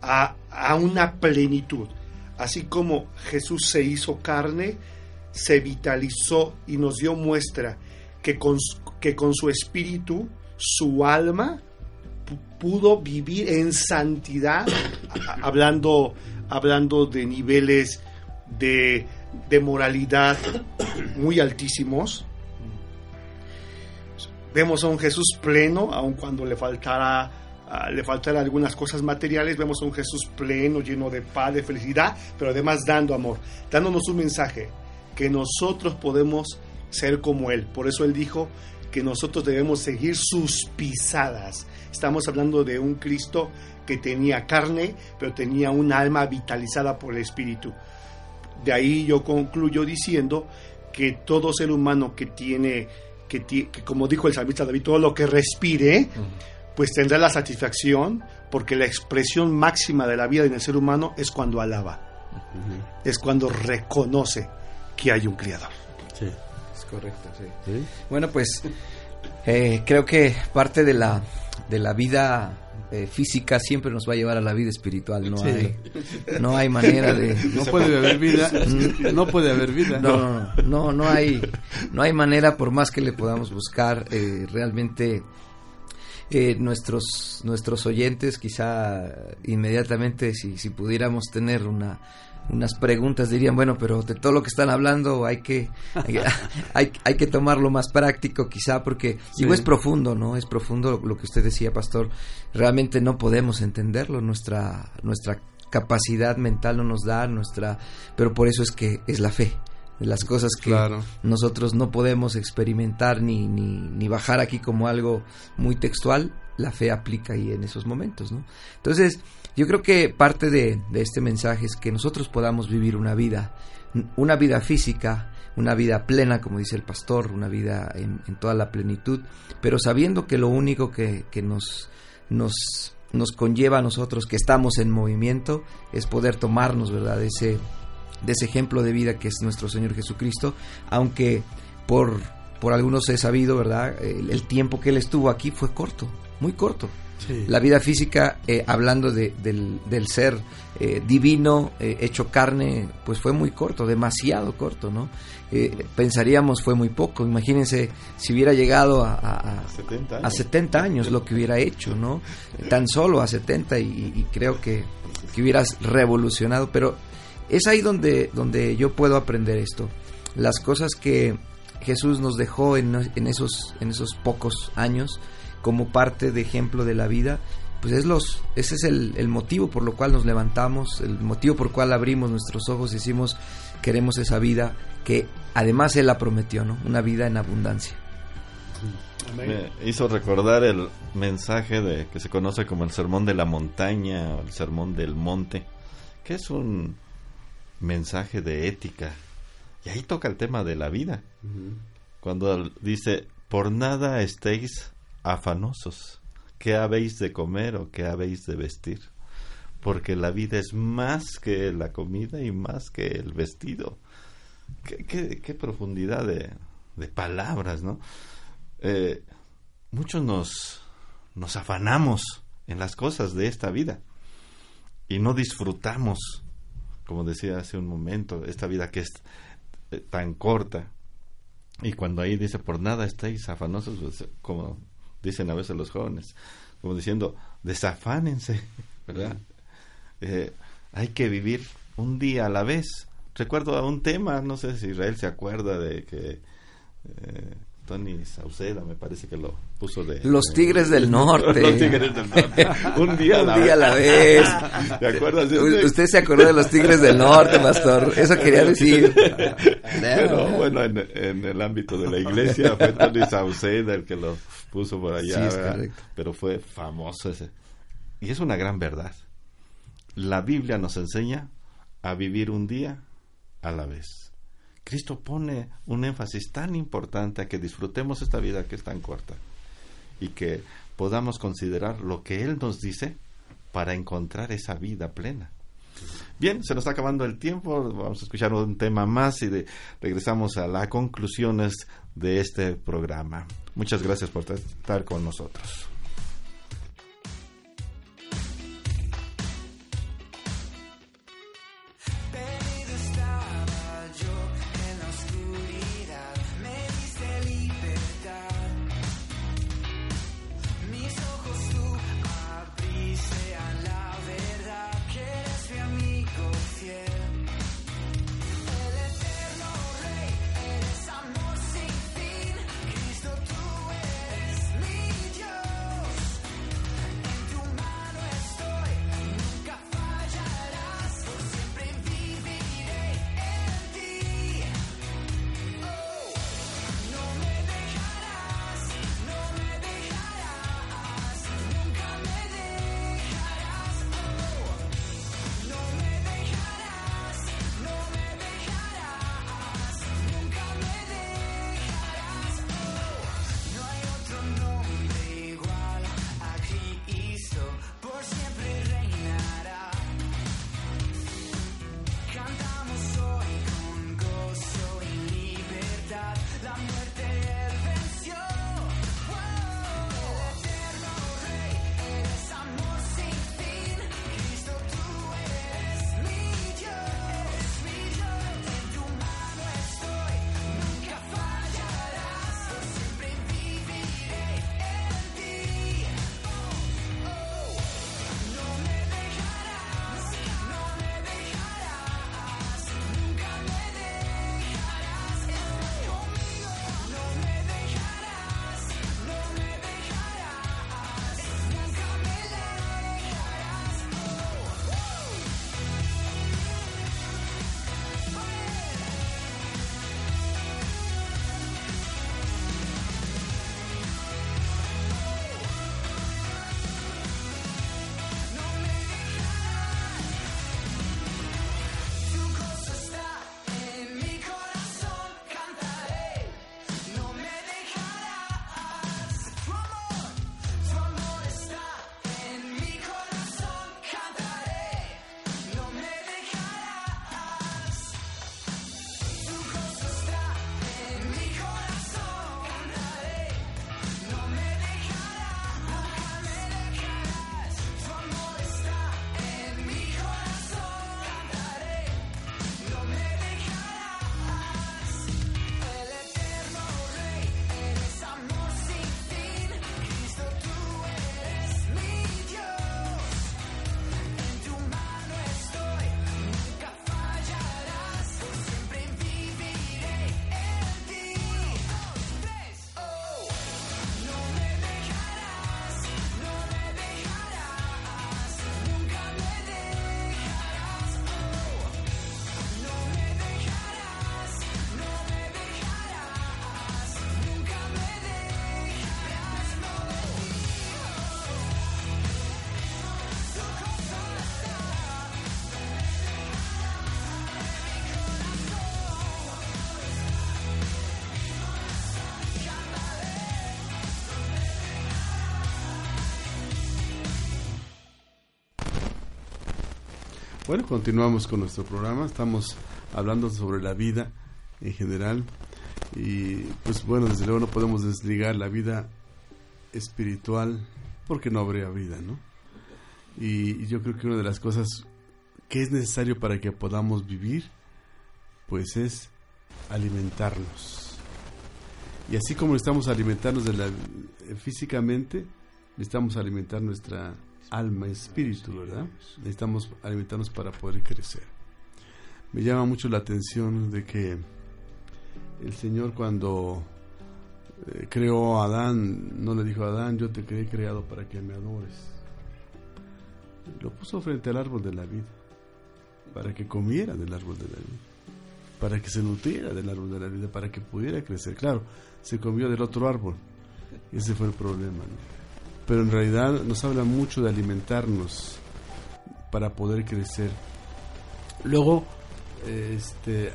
D: a, a una plenitud. Así como Jesús se hizo carne, se vitalizó y nos dio muestra que con, que con su espíritu, su alma pudo vivir en santidad, hablando, hablando de niveles de, de moralidad muy altísimos. Vemos a un Jesús pleno, aun cuando le faltara Uh, le algunas cosas materiales, vemos a un Jesús pleno, lleno de paz, de felicidad, pero además dando amor, dándonos un mensaje, que nosotros podemos ser como Él. Por eso Él dijo que nosotros debemos seguir sus pisadas. Estamos hablando de un Cristo que tenía carne, pero tenía un alma vitalizada por el Espíritu. De ahí yo concluyo diciendo que todo ser humano que tiene, que, que como dijo el salmista David, todo lo que respire, pues tendrá la satisfacción porque la expresión máxima de la vida en el ser humano es cuando alaba, es cuando reconoce que hay un creador.
E: Sí, correcto, sí. Bueno, pues eh, creo que parte de la, de la vida eh, física siempre nos va a llevar a la vida espiritual. No, hay, no hay manera de.
C: No puede haber vida. No puede haber vida.
E: No, no, no, no, hay, no hay manera, por más que le podamos buscar, eh, realmente eh, nuestros, nuestros oyentes quizá inmediatamente si, si pudiéramos tener una, unas preguntas dirían, bueno, pero de todo lo que están hablando hay que, hay, hay que tomarlo más práctico quizá porque, digo, es profundo, ¿no? Es profundo lo que usted decía, pastor. Realmente no podemos entenderlo, nuestra, nuestra capacidad mental no nos da, nuestra, pero por eso es que es la fe de las cosas que
C: Claro.
E: nosotros no podemos experimentar ni, ni, ni bajar aquí como algo muy textual, la fe aplica ahí en esos momentos, ¿no? Entonces, yo creo que parte de, de este mensaje es que nosotros podamos vivir una vida, una vida física, una vida plena, como dice el pastor, una vida en, toda la plenitud, pero sabiendo que lo único que, nos, nos, conlleva a nosotros que estamos en movimiento es poder tomarnos, ¿verdad? Ese, de ese ejemplo de vida que es nuestro Señor Jesucristo, aunque por, por algunos he sabido, ¿verdad? El, el tiempo que Él estuvo aquí fue corto, muy corto.
C: Sí.
E: La vida física, eh, hablando de, del, del, ser eh, divino, eh, hecho carne, pues fue muy corto, demasiado corto, ¿no? Pensaríamos fue muy poco. Imagínense si hubiera llegado a, a, a, 70 años. a, 70 años. lo que hubiera hecho, ¿no? Tan solo a 70 y, y creo que, que hubieras revolucionado, pero es ahí donde, donde yo puedo aprender esto. Las cosas que Jesús nos dejó en, en, esos, en esos pocos años como parte de ejemplo de la vida, pues es los, ese es el, el, motivo por lo cual nos levantamos, el motivo por el cual abrimos nuestros ojos y decimos queremos esa vida que además Él la prometió, ¿no? Una vida en abundancia.
B: Me hizo recordar el mensaje de que se conoce como el sermón de la montaña o el sermón del monte, que es un mensaje de ética. Y ahí toca el tema de la vida. Uh -huh. Cuando dice, por nada estéis afanosos, qué habéis de comer o qué habéis de vestir, porque la vida es más que la comida y más que el vestido. Qué, profundidad de, de, palabras, ¿no? Eh, muchos nos, nos afanamos en las cosas de esta vida y no disfrutamos como decía hace un momento, esta vida que es eh, tan corta. Y cuando ahí dice, por nada estáis afanosos, pues, como dicen a veces los jóvenes, como diciendo, desafánense, ¿verdad? Eh, hay que vivir un día a la vez. Recuerdo a un tema, no sé si Israel se acuerda de que eh, Tony Sauceda me parece que lo puso de...
E: Los Tigres del Norte.
B: los Tigres del Norte. Un día a la,
E: Un día a la vez.
B: ¿Te acuerdas de usted?
E: usted? se acordó de los Tigres del Norte, pastor. Eso quería decir.
B: Pero bueno, en, en, el ámbito de la iglesia fue Tony Sauceda el que lo puso por allá.
E: Sí,
B: Pero fue famoso ese. Y es una gran verdad. La Biblia nos enseña a vivir un día a la vez. Cristo pone un énfasis tan importante a que disfrutemos esta vida que es tan corta y que podamos considerar lo que Él nos dice para encontrar esa vida plena. Bien, se nos está acabando el tiempo, vamos a escuchar un tema más y regresamos a las conclusiones de este programa. Muchas gracias por estar con nosotros.
C: Bueno, continuamos con nuestro programa. Estamos hablando sobre la vida en general. Y pues bueno, desde luego no podemos desligar la vida espiritual porque no habría vida, ¿no? Y, yo creo que una de las cosas que es necesario para que podamos vivir, pues es alimentarnos. Y así como necesitamos alimentarnos físicamente, necesitamos alimentar nuestra alma, espíritu, ¿verdad? Necesitamos alimentarnos para poder crecer. Me llama mucho la atención de que el Señor cuando eh, creó a Adán, no le dijo a Adán, yo te creé creado para que me adores. Lo puso frente al árbol de la vida, para que comiera del árbol de la vida, para que se nutriera del árbol de la vida, para que pudiera crecer. Claro, se comió del otro árbol, ese fue el problema. ¿no? Pero en realidad nos habla mucho de alimentarnos para poder crecer. Luego, este,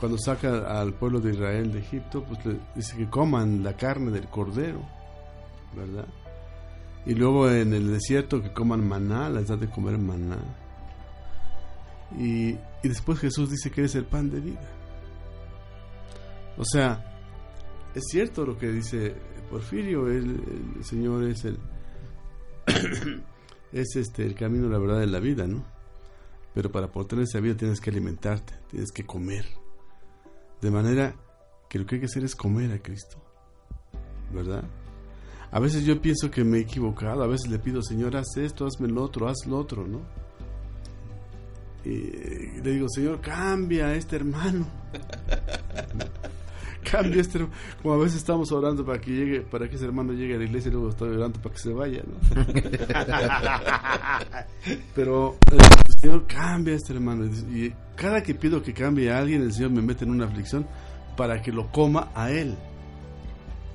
C: cuando saca al pueblo de Israel de Egipto, pues le dice que coman la carne del cordero, ¿verdad? Y luego en el desierto que coman maná, les da de comer maná. Y, y después Jesús dice que eres el pan de vida. O sea, es cierto lo que dice Porfirio, el, Señor es el es este el camino, la verdad de la vida, ¿no? Pero para tener esa vida tienes que alimentarte, tienes que comer. De manera que lo que hay que hacer es comer a Cristo. ¿Verdad? A veces yo pienso que me he equivocado, a veces le pido, Señor, haz esto, hazme lo otro, haz lo otro, ¿no? Y le digo, Señor, cambia a este hermano. Cambia a este. Como a veces estamos orando para que llegue, para que ese hermano llegue a la iglesia y luego estoy orando para que se vaya, ¿no? Pero el Señor cambia este hermano. Y cada que pido que cambie a alguien, el Señor me mete en una aflicción para que lo coma a Él.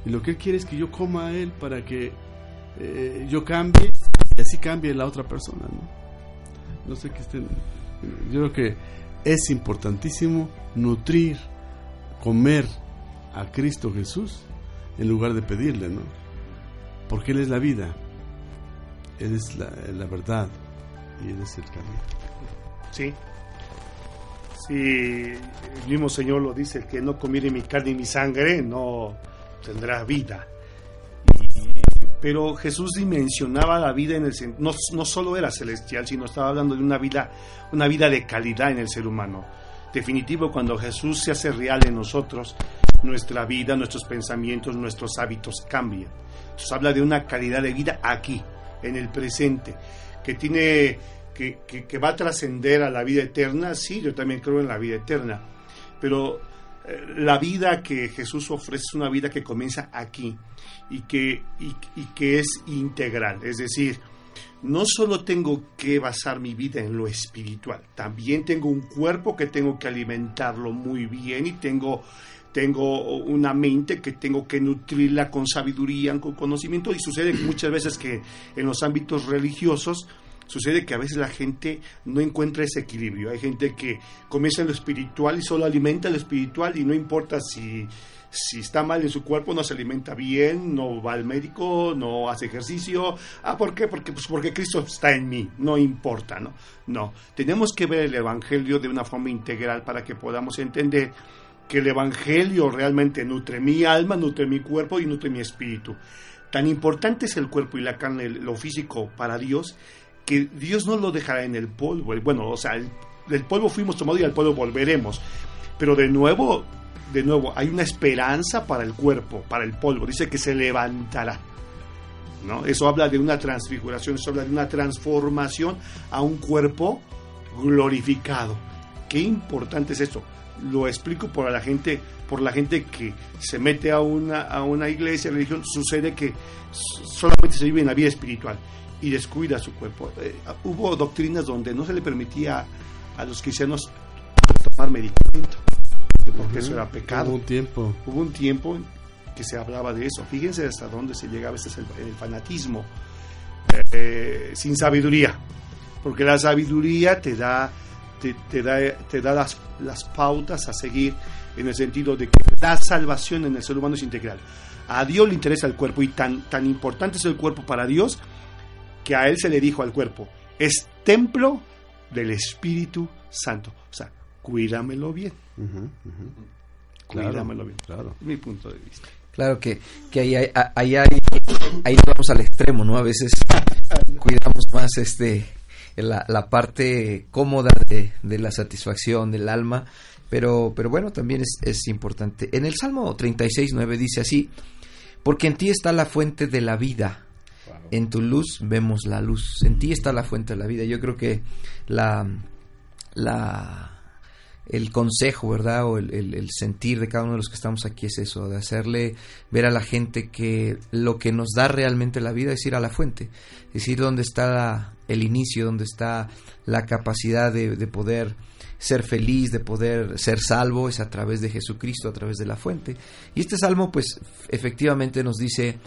C: Y lo que Él quiere es que yo coma a Él para que eh, yo cambie y así cambie la otra persona, ¿no? No sé qué estén. Yo creo que es importantísimo nutrir, comer a Cristo Jesús en lugar de pedirle, ¿no? Porque Él es la vida, Él es la, la verdad y Él es el camino.
D: Sí. Sí, el mismo Señor lo dice, el que no comiere mi carne y mi sangre no tendrá vida. Pero Jesús dimensionaba la vida en el no, no solo era celestial, sino estaba hablando de una vida, una vida de calidad en el ser humano. Definitivo, cuando Jesús se hace real en nosotros, nuestra vida, nuestros pensamientos, nuestros hábitos cambian. Entonces habla de una calidad de vida aquí, en el presente, que tiene que, que- que va a trascender a la vida eterna. Sí, yo también creo en la vida eterna, pero eh, la vida que Jesús ofrece es una vida que comienza aquí y que, y, y que es integral. Es decir, no solo tengo que basar mi vida en lo espiritual, también tengo un cuerpo que tengo que alimentarlo muy bien y tengo, tengo una mente que tengo que nutrirla con sabiduría, con conocimiento y sucede muchas veces que en los ámbitos religiosos sucede que a veces la gente no encuentra ese equilibrio. Hay gente que comienza en lo espiritual y solo alimenta lo espiritual y no importa si, si está mal en su cuerpo, no se alimenta bien, no va al médico, no hace ejercicio. Ah, ¿por qué? Porque, pues porque Cristo está en mí, no importa, ¿no? No, tenemos que ver el Evangelio de una forma integral para que podamos entender que el Evangelio realmente nutre mi alma, nutre mi cuerpo y nutre mi espíritu. Tan importante es el cuerpo y la carne, lo físico para Dios, que Dios no lo dejará en el polvo. Bueno, o sea, el, del polvo fuimos tomados y al polvo volveremos. Pero de nuevo, de nuevo, hay una esperanza para el cuerpo, para el polvo. Dice que se levantará. ¿no? Eso habla de una transfiguración, eso habla de una transformación a un cuerpo glorificado. Qué importante es esto. Lo explico por la gente, por la gente que se mete a una, a una iglesia, religión, sucede que solamente se vive en la vida espiritual y descuida su cuerpo. Eh, hubo doctrinas donde no se le permitía a los cristianos tomar medicamento, porque eso era pecado.
C: Hubo un tiempo.
D: Hubo un tiempo que se hablaba de eso. Fíjense hasta dónde se llegaba, este es el, el fanatismo, eh, sin sabiduría, porque la sabiduría te da, te, te da, te da las, las pautas a seguir en el sentido de que la salvación en el ser humano es integral. A Dios le interesa el cuerpo y tan, tan importante es el cuerpo para Dios que a Él se le dijo al cuerpo, es templo del Espíritu Santo. O sea, cuídamelo bien.
C: Ujú. Claro,
D: Cuídamelo bien.
C: claro.
D: Mi punto de vista.
E: Claro que, que ahí, hay, ahí, ahí nos vamos al extremo, ¿no? A veces cuidamos más este la, la parte cómoda de, de la satisfacción del alma, pero, pero bueno, también es, es importante. En el Salmo 36, 9 dice así, porque en ti está la fuente de la vida, en tu luz vemos la luz, en ti está la fuente de la vida. Yo creo que la, la el consejo, ¿verdad? O el, el- el sentir de cada uno de los que estamos aquí es eso, de hacerle ver a la gente que lo que nos da realmente la vida es ir a la fuente, es decir, dónde está la- el inicio, dónde está la capacidad de, de poder ser feliz, de poder ser salvo, es a través de Jesucristo, a través de la fuente. Y este salmo, pues, efectivamente nos dice,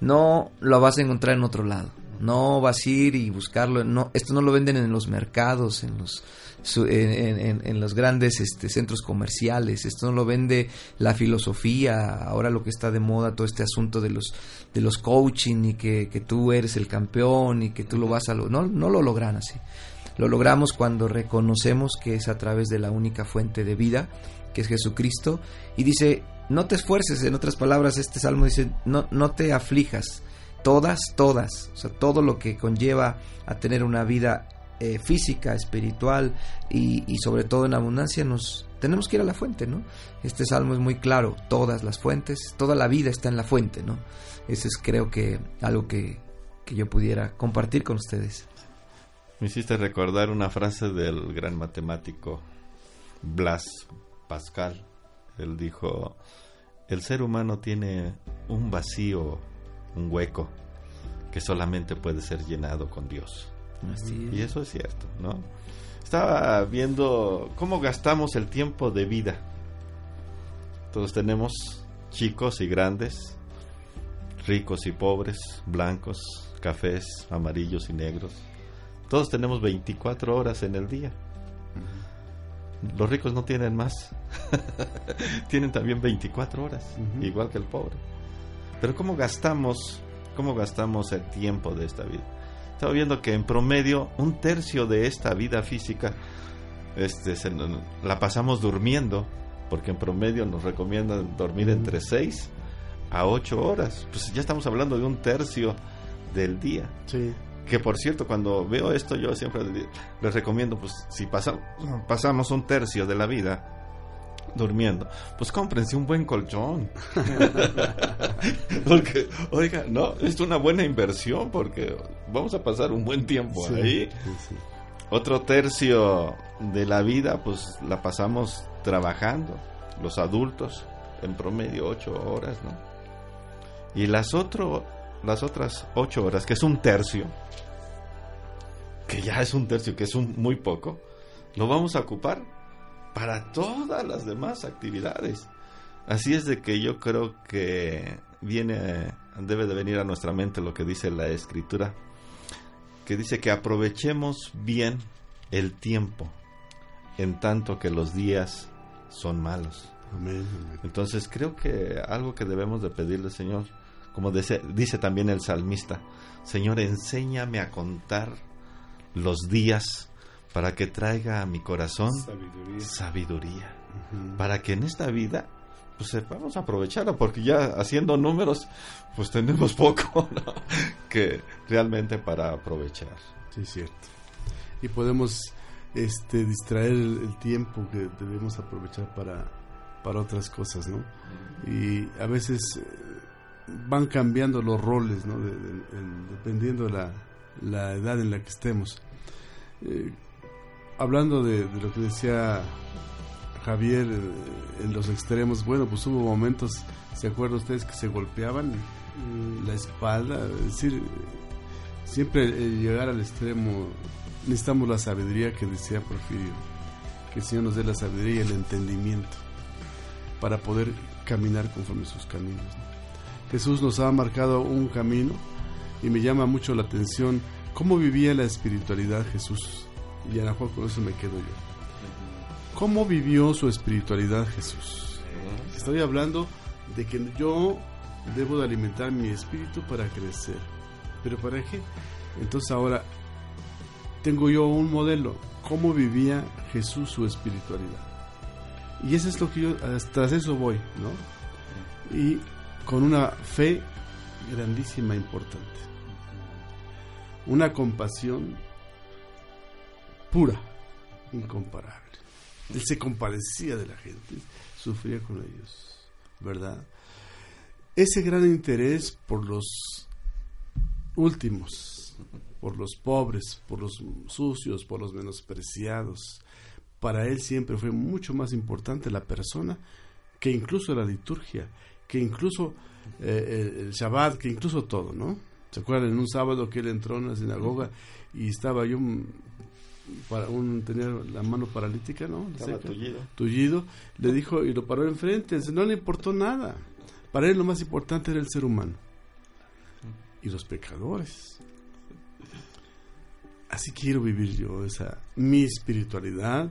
E: no lo vas a encontrar en otro lado. No vas a ir y buscarlo. No, esto no lo venden en los mercados, en los, su- en, en- los grandes este, centros comerciales. Esto no lo vende la filosofía. Ahora lo que está de moda, todo este asunto de los, de los coaching y que, que tú eres el campeón y que tú lo vas a... Lo, no, no lo logran así. Lo logramos cuando reconocemos que es a través de la única fuente de vida, que es Jesucristo. Y dice, no te esfuerces, en otras palabras, este salmo dice, no, no te aflijas. Todas, todas, o sea, todo lo que conlleva a tener una vida eh, física, espiritual y, y sobre todo en abundancia, nos tenemos que ir a la fuente, ¿no? Este salmo es muy claro, todas las fuentes, toda la vida está en la fuente, ¿no? Ese es creo que algo que, que yo pudiera compartir con ustedes.
B: Me hiciste recordar una frase del gran matemático Blas Pascal. Él dijo, el ser humano tiene un vacío, un hueco, que solamente puede ser llenado con Dios.
E: Así
B: Y eso es cierto, ¿no? Estaba viendo cómo gastamos el tiempo de vida. Todos tenemos chicos y grandes, ricos y pobres, blancos, cafés, amarillos y negros. Todos tenemos 24 horas en el día. Los ricos no tienen más. tienen también 24 horas, igual que el pobre. Pero ¿cómo gastamos, cómo gastamos el tiempo de esta vida? Estaba viendo que en promedio un tercio de esta vida física este, se la pasamos durmiendo, porque en promedio nos recomiendan dormir entre 6 a 8 horas. Pues ya estamos hablando de un tercio del día.
C: Sí.
B: Que por cierto, cuando veo esto, yo siempre le- les recomiendo, pues si pasa- pasamos un tercio de la vida durmiendo, pues cómprense un buen colchón. porque, oiga, no, es una buena inversión porque vamos a pasar un buen tiempo
C: Sí,
B: ahí.
C: sí, sí.
B: Otro tercio de la vida, pues la pasamos trabajando, los adultos, en promedio ocho horas, ¿no? Y las, otro, las otras ocho horas, que es un tercio, que ya es un tercio, que es un, muy poco, lo vamos a ocupar para todas las demás actividades. Así es de que yo creo que viene, debe de venir a nuestra mente lo que dice la escritura, que dice que aprovechemos bien el tiempo en tanto que los días son malos.
C: Amén, amén.
B: Entonces creo que algo que debemos de pedirle, Señor, como dice, dice también el salmista, Señor, enséñame a contar los días para que traiga a mi corazón
D: Sabiduría.
B: para que en esta vida pues sepamos aprovecharla, porque ya haciendo números pues tenemos poco ¿no? que realmente para aprovechar.
C: Sí, es cierto. Y podemos este, distraer el, el tiempo que debemos aprovechar para, para otras cosas, ¿no? Y a veces eh, van cambiando los roles, ¿no? De- de- en- dependiendo de la, la edad en la que estemos. Eh, hablando de, de lo que decía Javier eh, en los extremos, bueno, pues hubo momentos, ¿se acuerdan ustedes que se golpeaban eh, la espalda? Es decir, siempre eh, llegar al extremo necesitamos la sabiduría que decía Porfirio, que el Señor nos dé la sabiduría y el entendimiento para poder caminar conforme sus caminos. ¿no? Jesús nos ha marcado un camino y me llama mucho la atención cómo vivía la espiritualidad Jesús. Y a lo mejor con eso me quedo yo. ¿Cómo vivió su espiritualidad Jesús? Estoy hablando de que yo debo de alimentar mi espíritu para crecer. ¿Pero para qué? Entonces ahora, tengo yo un modelo, cómo vivía Jesús su espiritualidad. Y eso es lo que yo, tras eso voy, ¿no? Y con una fe grandísima, importante. Una compasión pura, incomparable. Él se compadecía de la gente, sufría con ellos, ¿verdad? Ese gran interés por los últimos, por los pobres, por los sucios, por los menospreciados, para él siempre fue mucho más importante la persona que incluso la liturgia, que incluso eh, el Shabbat, que incluso todo, ¿no? ¿Se acuerdan en un sábado que él entró en la sinagoga y estaba yo para un tenía la mano paralítica, ¿no?
B: Estaba tullido.
C: tullido, le dijo y lo paró enfrente, no le importó nada. Para él lo más importante era el ser humano y los pecadores. Así quiero vivir yo esa mi espiritualidad,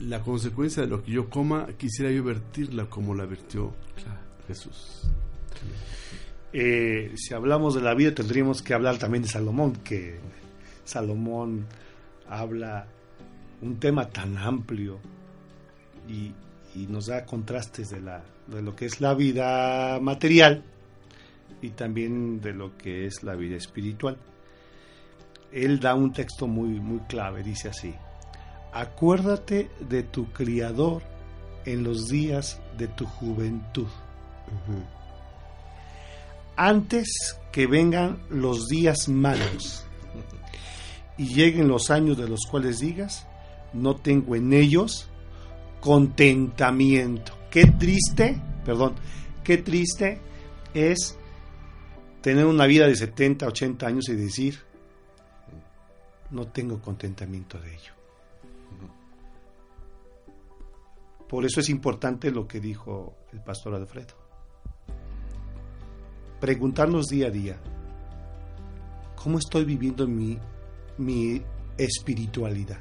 C: la consecuencia de lo que yo coma, quisiera yo vertirla como la vertió Jesús.
D: Eh, si hablamos de la vida, tendríamos que hablar también de Salomón, que Salomón habla un tema tan amplio y, y nos da contrastes de, la, de lo que es la vida material y también de lo que es la vida espiritual. Él da un texto muy, muy clave, dice así, acuérdate de tu Criador en los días de tu juventud, antes que vengan los días malos y lleguen los años de los cuales digas, no tengo en ellos contentamiento. Qué triste, perdón, qué triste es tener una vida de 70, 80 años y decir, no tengo contentamiento de ello. Por eso es importante lo que dijo el pastor Alfredo. Preguntarnos día a día, ¿cómo estoy viviendo mi, mi espiritualidad?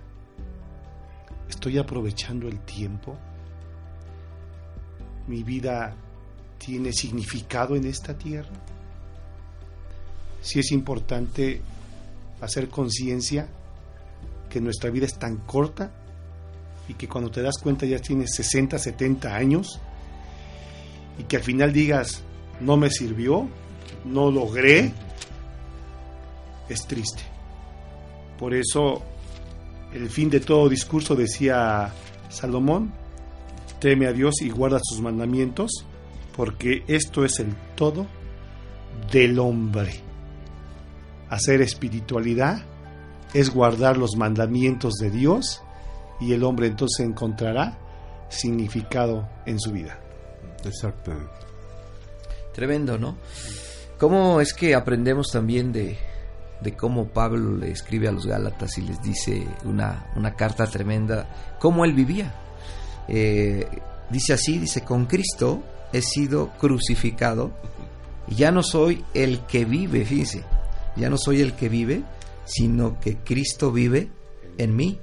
D: ¿Estoy aprovechando el tiempo? ¿Mi vida tiene significado en esta tierra? Si es importante hacer conciencia que nuestra vida es tan corta y que cuando te das cuenta ya tienes 60, 70 años y que al final digas, no me sirvió, no logré, es triste. Por eso el fin de todo discurso decía Salomón, teme a Dios y guarda sus mandamientos, porque esto es el todo del hombre. Hacer espiritualidad es guardar los mandamientos de Dios y el hombre entonces encontrará significado en su vida.
C: Exactamente.
E: Tremendo, ¿no? ¿Cómo es que aprendemos también de, de cómo Pablo le escribe a los Gálatas y les dice una, una carta tremenda, cómo él vivía? Eh, dice así, dice, con Cristo he sido crucificado ya no soy el que vive, fíjense, ya no soy el que vive, sino que Cristo vive en mí.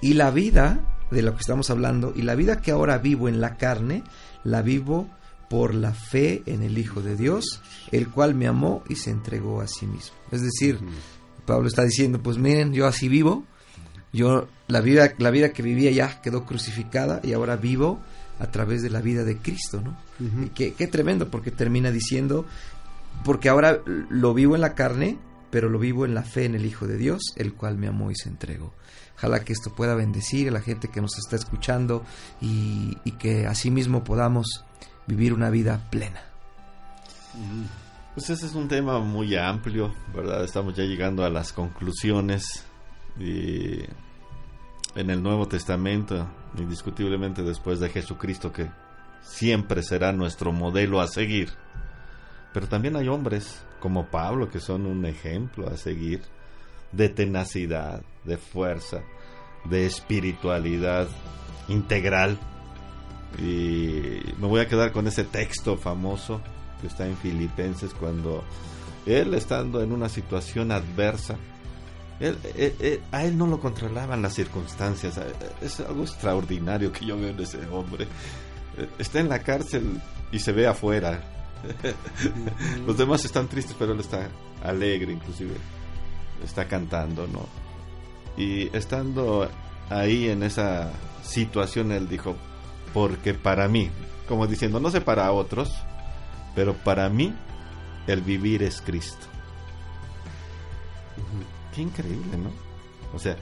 E: Y la vida de lo que estamos hablando, y la vida que ahora vivo en la carne, la vivo por la fe en el Hijo de Dios, el cual me amó y se entregó a sí mismo. Es decir, Pablo está diciendo, pues miren, yo así vivo, yo la vida, la vida que vivía ya quedó crucificada y ahora vivo a través de la vida de Cristo, ¿no? Y qué, qué tremendo, porque termina diciendo, porque ahora lo vivo en la carne, pero lo vivo en la fe en el Hijo de Dios, el cual me amó y se entregó. Ojalá que esto pueda bendecir a la gente que nos está escuchando y, y que asimismo podamos vivir una vida plena.
B: Pues ese es un tema muy amplio, ¿verdad? Estamos ya llegando a las conclusiones y en el Nuevo Testamento, indiscutiblemente después de Jesucristo que siempre será nuestro modelo a seguir. Pero también hay hombres como Pablo que son un ejemplo a seguir de tenacidad, de fuerza, de espiritualidad integral. Y me voy a quedar con ese texto famoso que está en Filipenses cuando él estando en una situación adversa, él, él, él, a él no lo controlaban las circunstancias. Es algo extraordinario que yo veo en ese hombre. Está en la cárcel y se ve afuera. Los demás están tristes, pero él está alegre, inclusive está cantando, ¿no? Y estando ahí en esa situación, él dijo, porque para mí, como diciendo, no sé para otros, pero para mí el vivir es Cristo. Qué increíble, ¿no? O sea,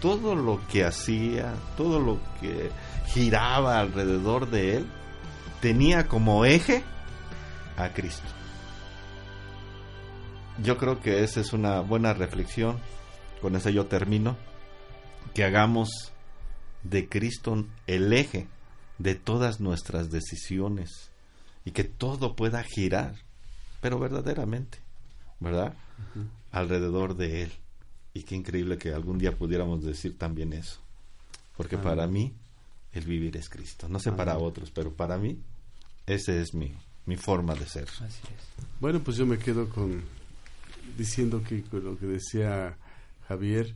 B: todo lo que hacía, todo lo que giraba alrededor de él, tenía como eje a Cristo. Yo creo que esa es una buena reflexión, con eso yo termino, que hagamos de Cristo el eje de todas nuestras decisiones y que todo pueda girar, pero verdaderamente, ¿verdad? Alrededor de Él. Y qué increíble que algún día pudiéramos decir también eso. Porque
C: Amén.
B: para mí el vivir es Cristo. No sé para
C: Amén.
B: otros, pero para mí esa es mi, mi forma de ser.
E: Así es.
C: Bueno, pues yo me quedo con diciendo que con lo que decía Javier,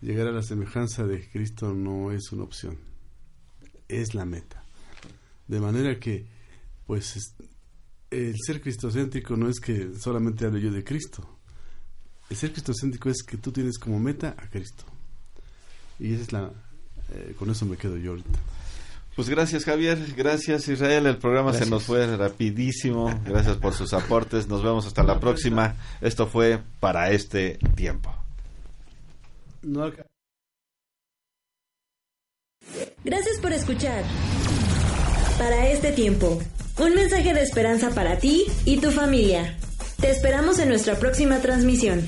C: llegar a la semejanza de Cristo no es una opción, es la meta. De manera que, pues, es- el ser cristocéntrico no es que solamente hable yo de Cristo. El ser cristocéntrico es que tú tienes como meta a Cristo. Y esa es la... eh, con eso me quedo yo ahorita.
B: Pues gracias Javier, gracias Israel, el programa se nos fue rapidísimo, gracias por sus aportes, nos vemos hasta la próxima, esto fue para este tiempo.
A: Gracias por escuchar. Para este tiempo, un mensaje de esperanza para ti y tu familia. Te esperamos en nuestra próxima transmisión.